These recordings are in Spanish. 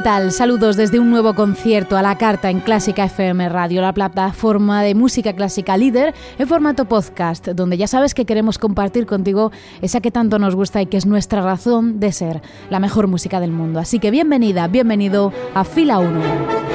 ¿Qué tal? Saludos desde un nuevo concierto a la carta en Clásica FM Radio, la plataforma de música clásica líder en formato podcast, donde ya sabes que queremos compartir contigo esa que tanto nos gusta y que es nuestra razón de ser, la mejor música del mundo. Así que bienvenida, bienvenido a Fila 1.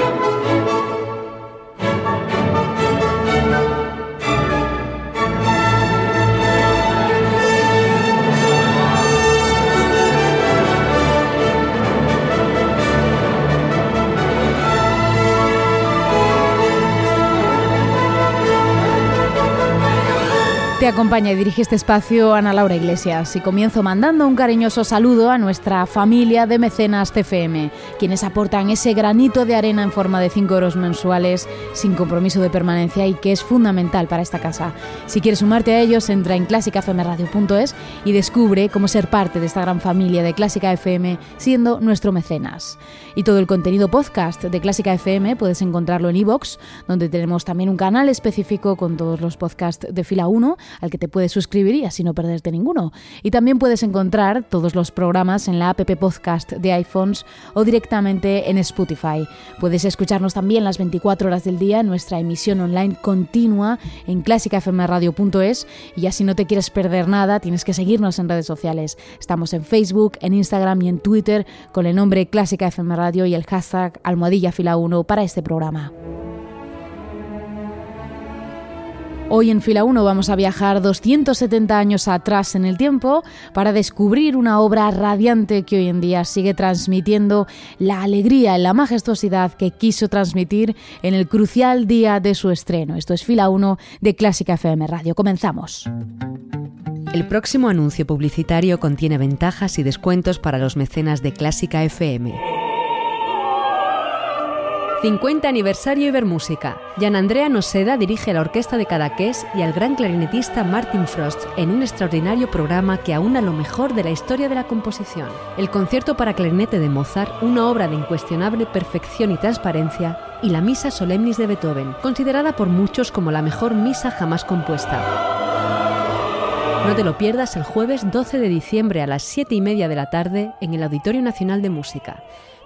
Te acompaña y dirige este espacio Ana Laura Iglesias y comienzo mandando un cariñoso saludo a nuestra familia de mecenas CFM, quienes aportan ese granito de arena en forma de 5 euros mensuales sin compromiso de permanencia y que es fundamental para esta casa. Si quieres sumarte a ellos, entra en clásicafmradio.es y descubre cómo ser parte de esta gran familia de Clásica FM siendo nuestro mecenas. Y todo el contenido podcast de Clásica FM puedes encontrarlo en iVoox, donde tenemos también un canal específico con todos los podcasts de fila 1 al que te puedes suscribir y así no perderte ninguno. Y también puedes encontrar todos los programas en la app podcast de iPhones o directamente en Spotify. Puedes escucharnos también las 24 horas del día en nuestra emisión online continua en clásicafmradio.es y ya si no te quieres perder nada, tienes que seguirnos en redes sociales. Estamos en Facebook, en Instagram y en Twitter con el nombre Clásica FM Radio y el hashtag almohadilla fila 1 para este programa. Hoy en Fila 1 vamos a viajar 270 años atrás en el tiempo para descubrir una obra radiante que hoy en día sigue transmitiendo la alegría y la majestuosidad que quiso transmitir en el crucial día de su estreno. Esto es Fila 1 de Clásica FM Radio. Comenzamos. El próximo anuncio publicitario contiene ventajas y descuentos para los mecenas de Clásica FM. 50 aniversario Ibermúsica. Jan Andrea Noseda dirige la orquesta de Cadaqués y al gran clarinetista Martin Frost en un extraordinario programa que aúna lo mejor de la historia de la composición. El concierto para clarinete de Mozart, una obra de incuestionable perfección y transparencia, y la Misa Solemnis de Beethoven, considerada por muchos como la mejor misa jamás compuesta. No te lo pierdas el jueves 12 de diciembre a las 7 y media de la tarde en el Auditorio Nacional de Música.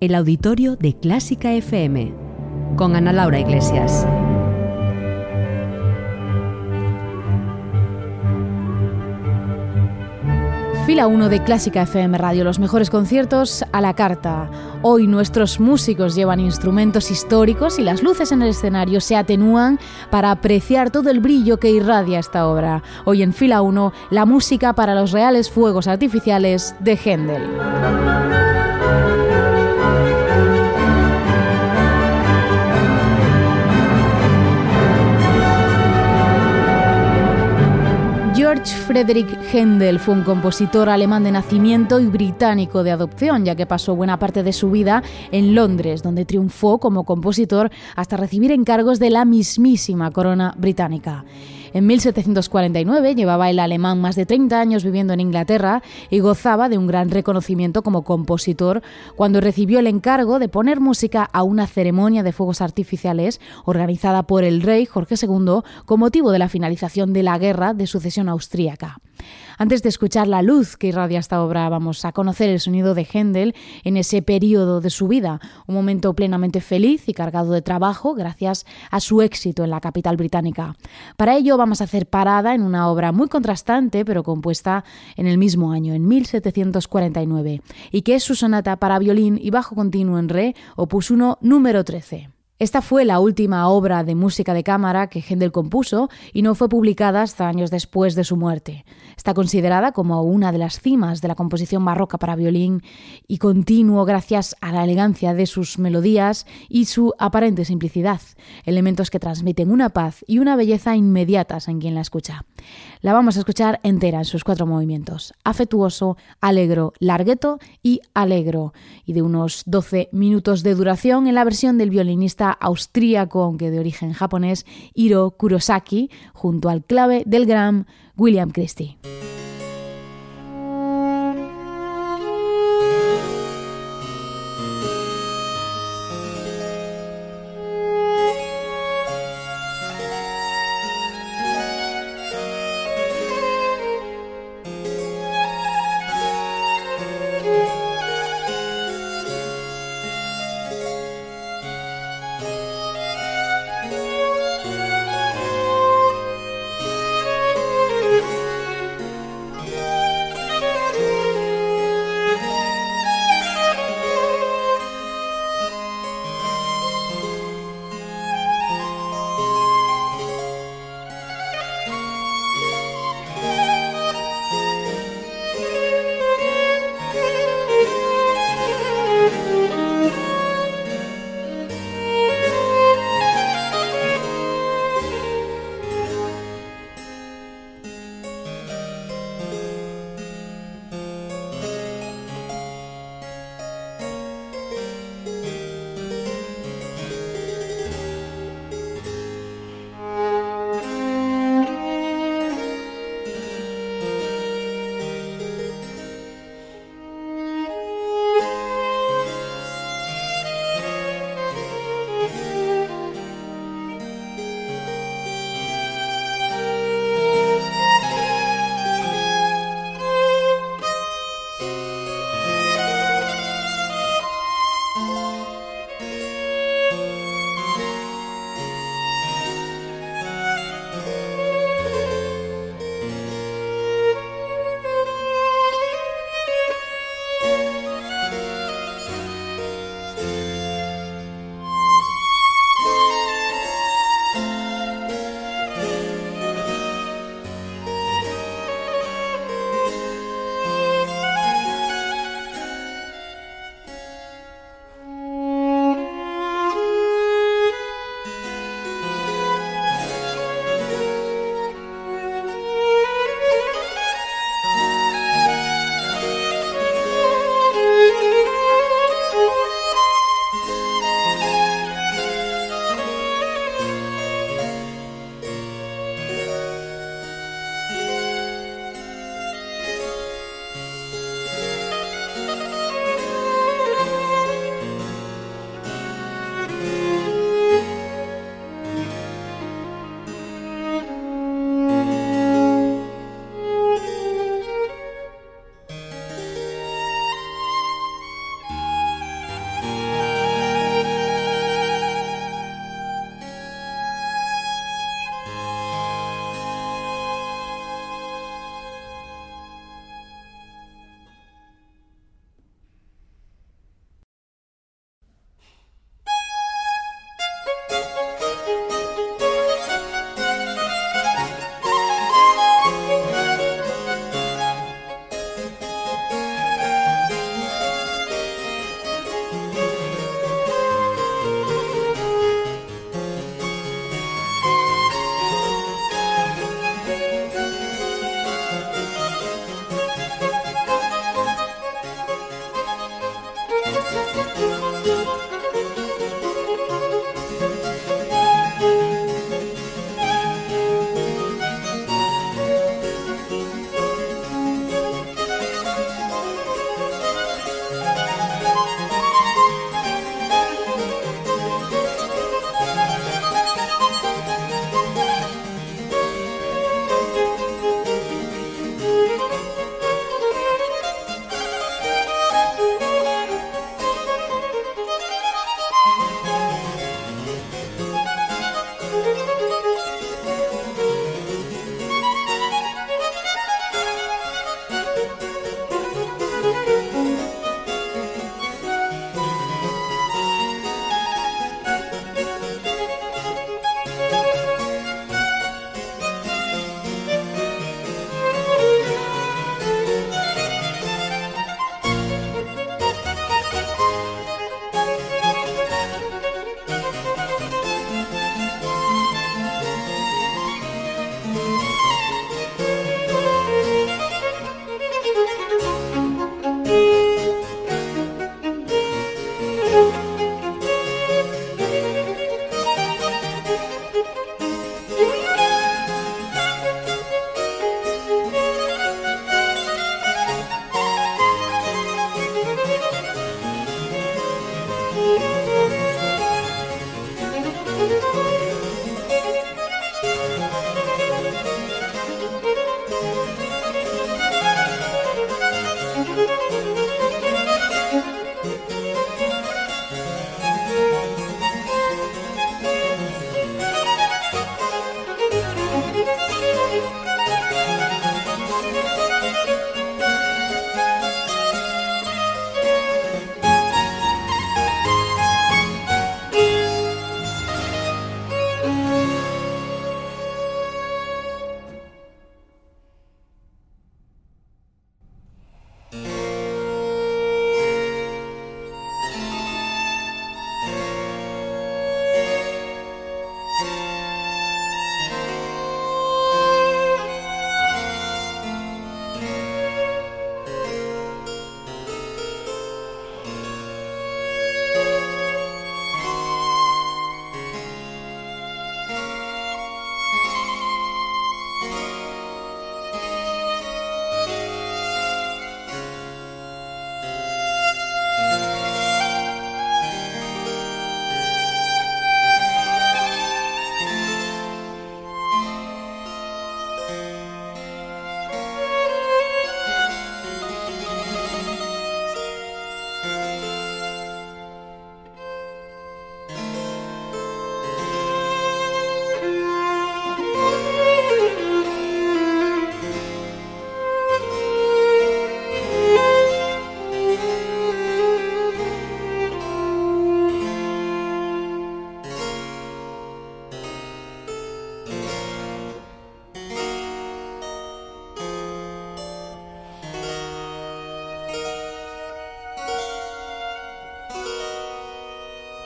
el auditorio de Clásica FM, con Ana Laura Iglesias. Fila 1 de Clásica FM Radio, los mejores conciertos a la carta. Hoy nuestros músicos llevan instrumentos históricos y las luces en el escenario se atenúan para apreciar todo el brillo que irradia esta obra. Hoy en Fila 1, la música para los reales fuegos artificiales de Händel. George Frederick Händel fue un compositor alemán de nacimiento y británico de adopción, ya que pasó buena parte de su vida en Londres, donde triunfó como compositor hasta recibir encargos de la mismísima corona británica. En 1749 llevaba el alemán más de 30 años viviendo en Inglaterra y gozaba de un gran reconocimiento como compositor cuando recibió el encargo de poner música a una ceremonia de fuegos artificiales organizada por el rey Jorge II con motivo de la finalización de la guerra de sucesión austríaca. Antes de escuchar la luz que irradia esta obra, vamos a conocer el sonido de Händel en ese periodo de su vida, un momento plenamente feliz y cargado de trabajo gracias a su éxito en la capital británica. Para ello vamos a hacer parada en una obra muy contrastante, pero compuesta en el mismo año, en 1749, y que es su sonata para violín y bajo continuo en re, opus 1, número 13. Esta fue la última obra de música de cámara que Händel compuso y no fue publicada hasta años después de su muerte. Está considerada como una de las cimas de la composición barroca para violín y continuo gracias a la elegancia de sus melodías y su aparente simplicidad, elementos que transmiten una paz y una belleza inmediatas en quien la escucha. La vamos a escuchar entera en sus cuatro movimientos, afectuoso, alegro, largueto y alegro, y de unos 12 minutos de duración en la versión del violinista austríaco, aunque de origen japonés, Hiro Kurosaki, junto al clave del gran William Christie.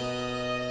Música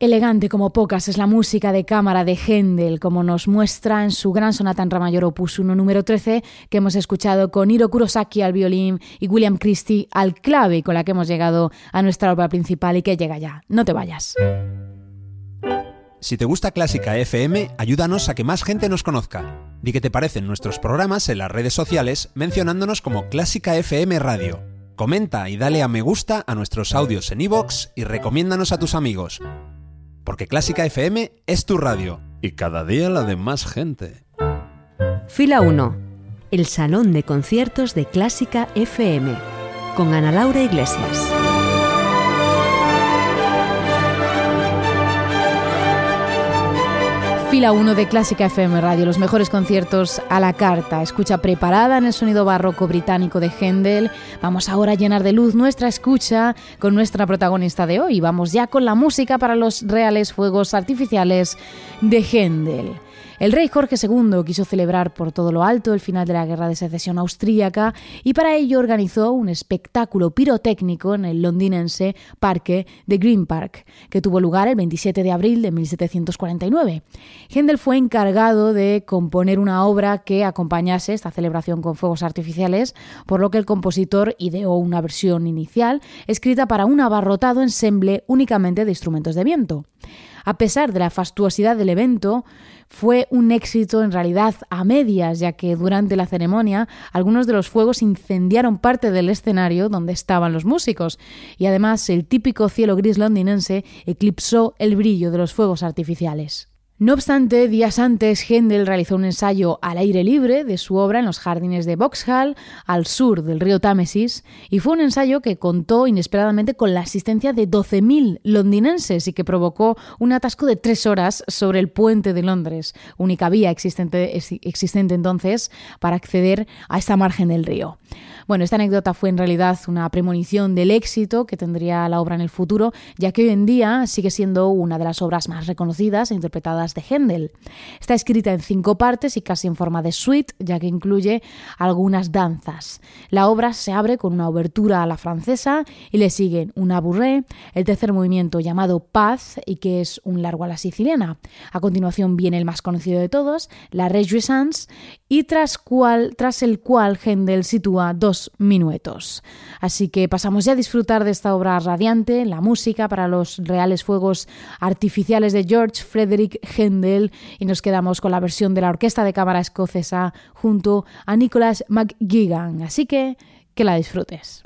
Elegante como pocas es la música de cámara de Händel, como nos muestra en su gran sonata en Ra mayor opus 1 número 13, que hemos escuchado con Hiro Kurosaki al violín y William Christie al clave, con la que hemos llegado a nuestra obra principal y que llega ya. No te vayas. Si te gusta Clásica FM, ayúdanos a que más gente nos conozca. Di qué te parecen nuestros programas en las redes sociales mencionándonos como Clásica FM Radio. Comenta y dale a me gusta a nuestros audios en iVoox y recomiéndanos a tus amigos porque Clásica FM es tu radio y cada día la de más gente. Fila 1. El Salón de Conciertos de Clásica FM con Ana Laura Iglesias. Fila 1 de Clásica FM Radio, los mejores conciertos a la carta. Escucha preparada en el sonido barroco británico de Händel. Vamos ahora a llenar de luz nuestra escucha con nuestra protagonista de hoy. Vamos ya con la música para los reales fuegos artificiales de Händel. El rey Jorge II quiso celebrar por todo lo alto el final de la Guerra de Secesión austríaca y para ello organizó un espectáculo pirotécnico en el londinense Parque de Green Park, que tuvo lugar el 27 de abril de 1749. Händel fue encargado de componer una obra que acompañase esta celebración con fuegos artificiales, por lo que el compositor ideó una versión inicial escrita para un abarrotado ensemble únicamente de instrumentos de viento. A pesar de la fastuosidad del evento, fue un éxito en realidad a medias, ya que durante la ceremonia algunos de los fuegos incendiaron parte del escenario donde estaban los músicos, y además el típico cielo gris londinense eclipsó el brillo de los fuegos artificiales. No obstante, días antes, Händel realizó un ensayo al aire libre de su obra en los jardines de Vauxhall, al sur del río Támesis, y fue un ensayo que contó inesperadamente con la asistencia de 12.000 londinenses y que provocó un atasco de tres horas sobre el puente de Londres, única vía existente, existente entonces para acceder a esta margen del río. Bueno, esta anécdota fue en realidad una premonición del éxito que tendría la obra en el futuro, ya que hoy en día sigue siendo una de las obras más reconocidas e interpretadas de Händel. Está escrita en cinco partes y casi en forma de suite, ya que incluye algunas danzas. La obra se abre con una obertura a la francesa y le siguen una bourrée, el tercer movimiento llamado Paz y que es un largo a la siciliana. A continuación viene el más conocido de todos, la Rejuissance, y tras, cual, tras el cual Händel sitúa dos minuetos. Así que pasamos ya a disfrutar de esta obra radiante, la música para los reales fuegos artificiales de George Frederick Händel y nos quedamos con la versión de la Orquesta de Cámara Escocesa junto a Nicholas McGuigan. Así que que la disfrutes.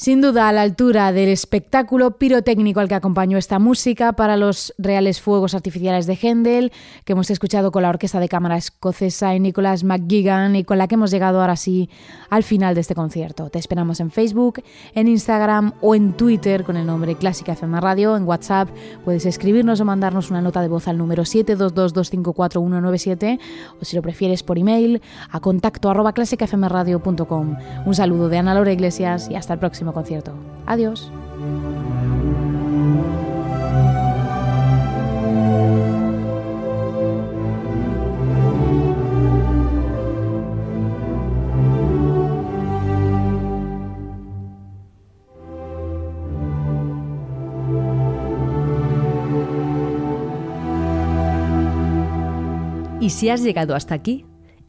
Sin duda a la altura del espectáculo pirotécnico al que acompañó esta música para los reales fuegos artificiales de Händel, que hemos escuchado con la Orquesta de Cámara Escocesa y Nicholas McGuigan y con la que hemos llegado ahora sí al final de este concierto. Te esperamos en Facebook, en Instagram o en Twitter con el nombre Clásica FM Radio, en WhatsApp puedes escribirnos o mandarnos una nota de voz al número 722254197 o si lo prefieres por email a contacto arroba clásicafmradio.com. Un saludo de Ana Laura Iglesias y hasta el próximo concierto. Adiós. Y si has llegado hasta aquí,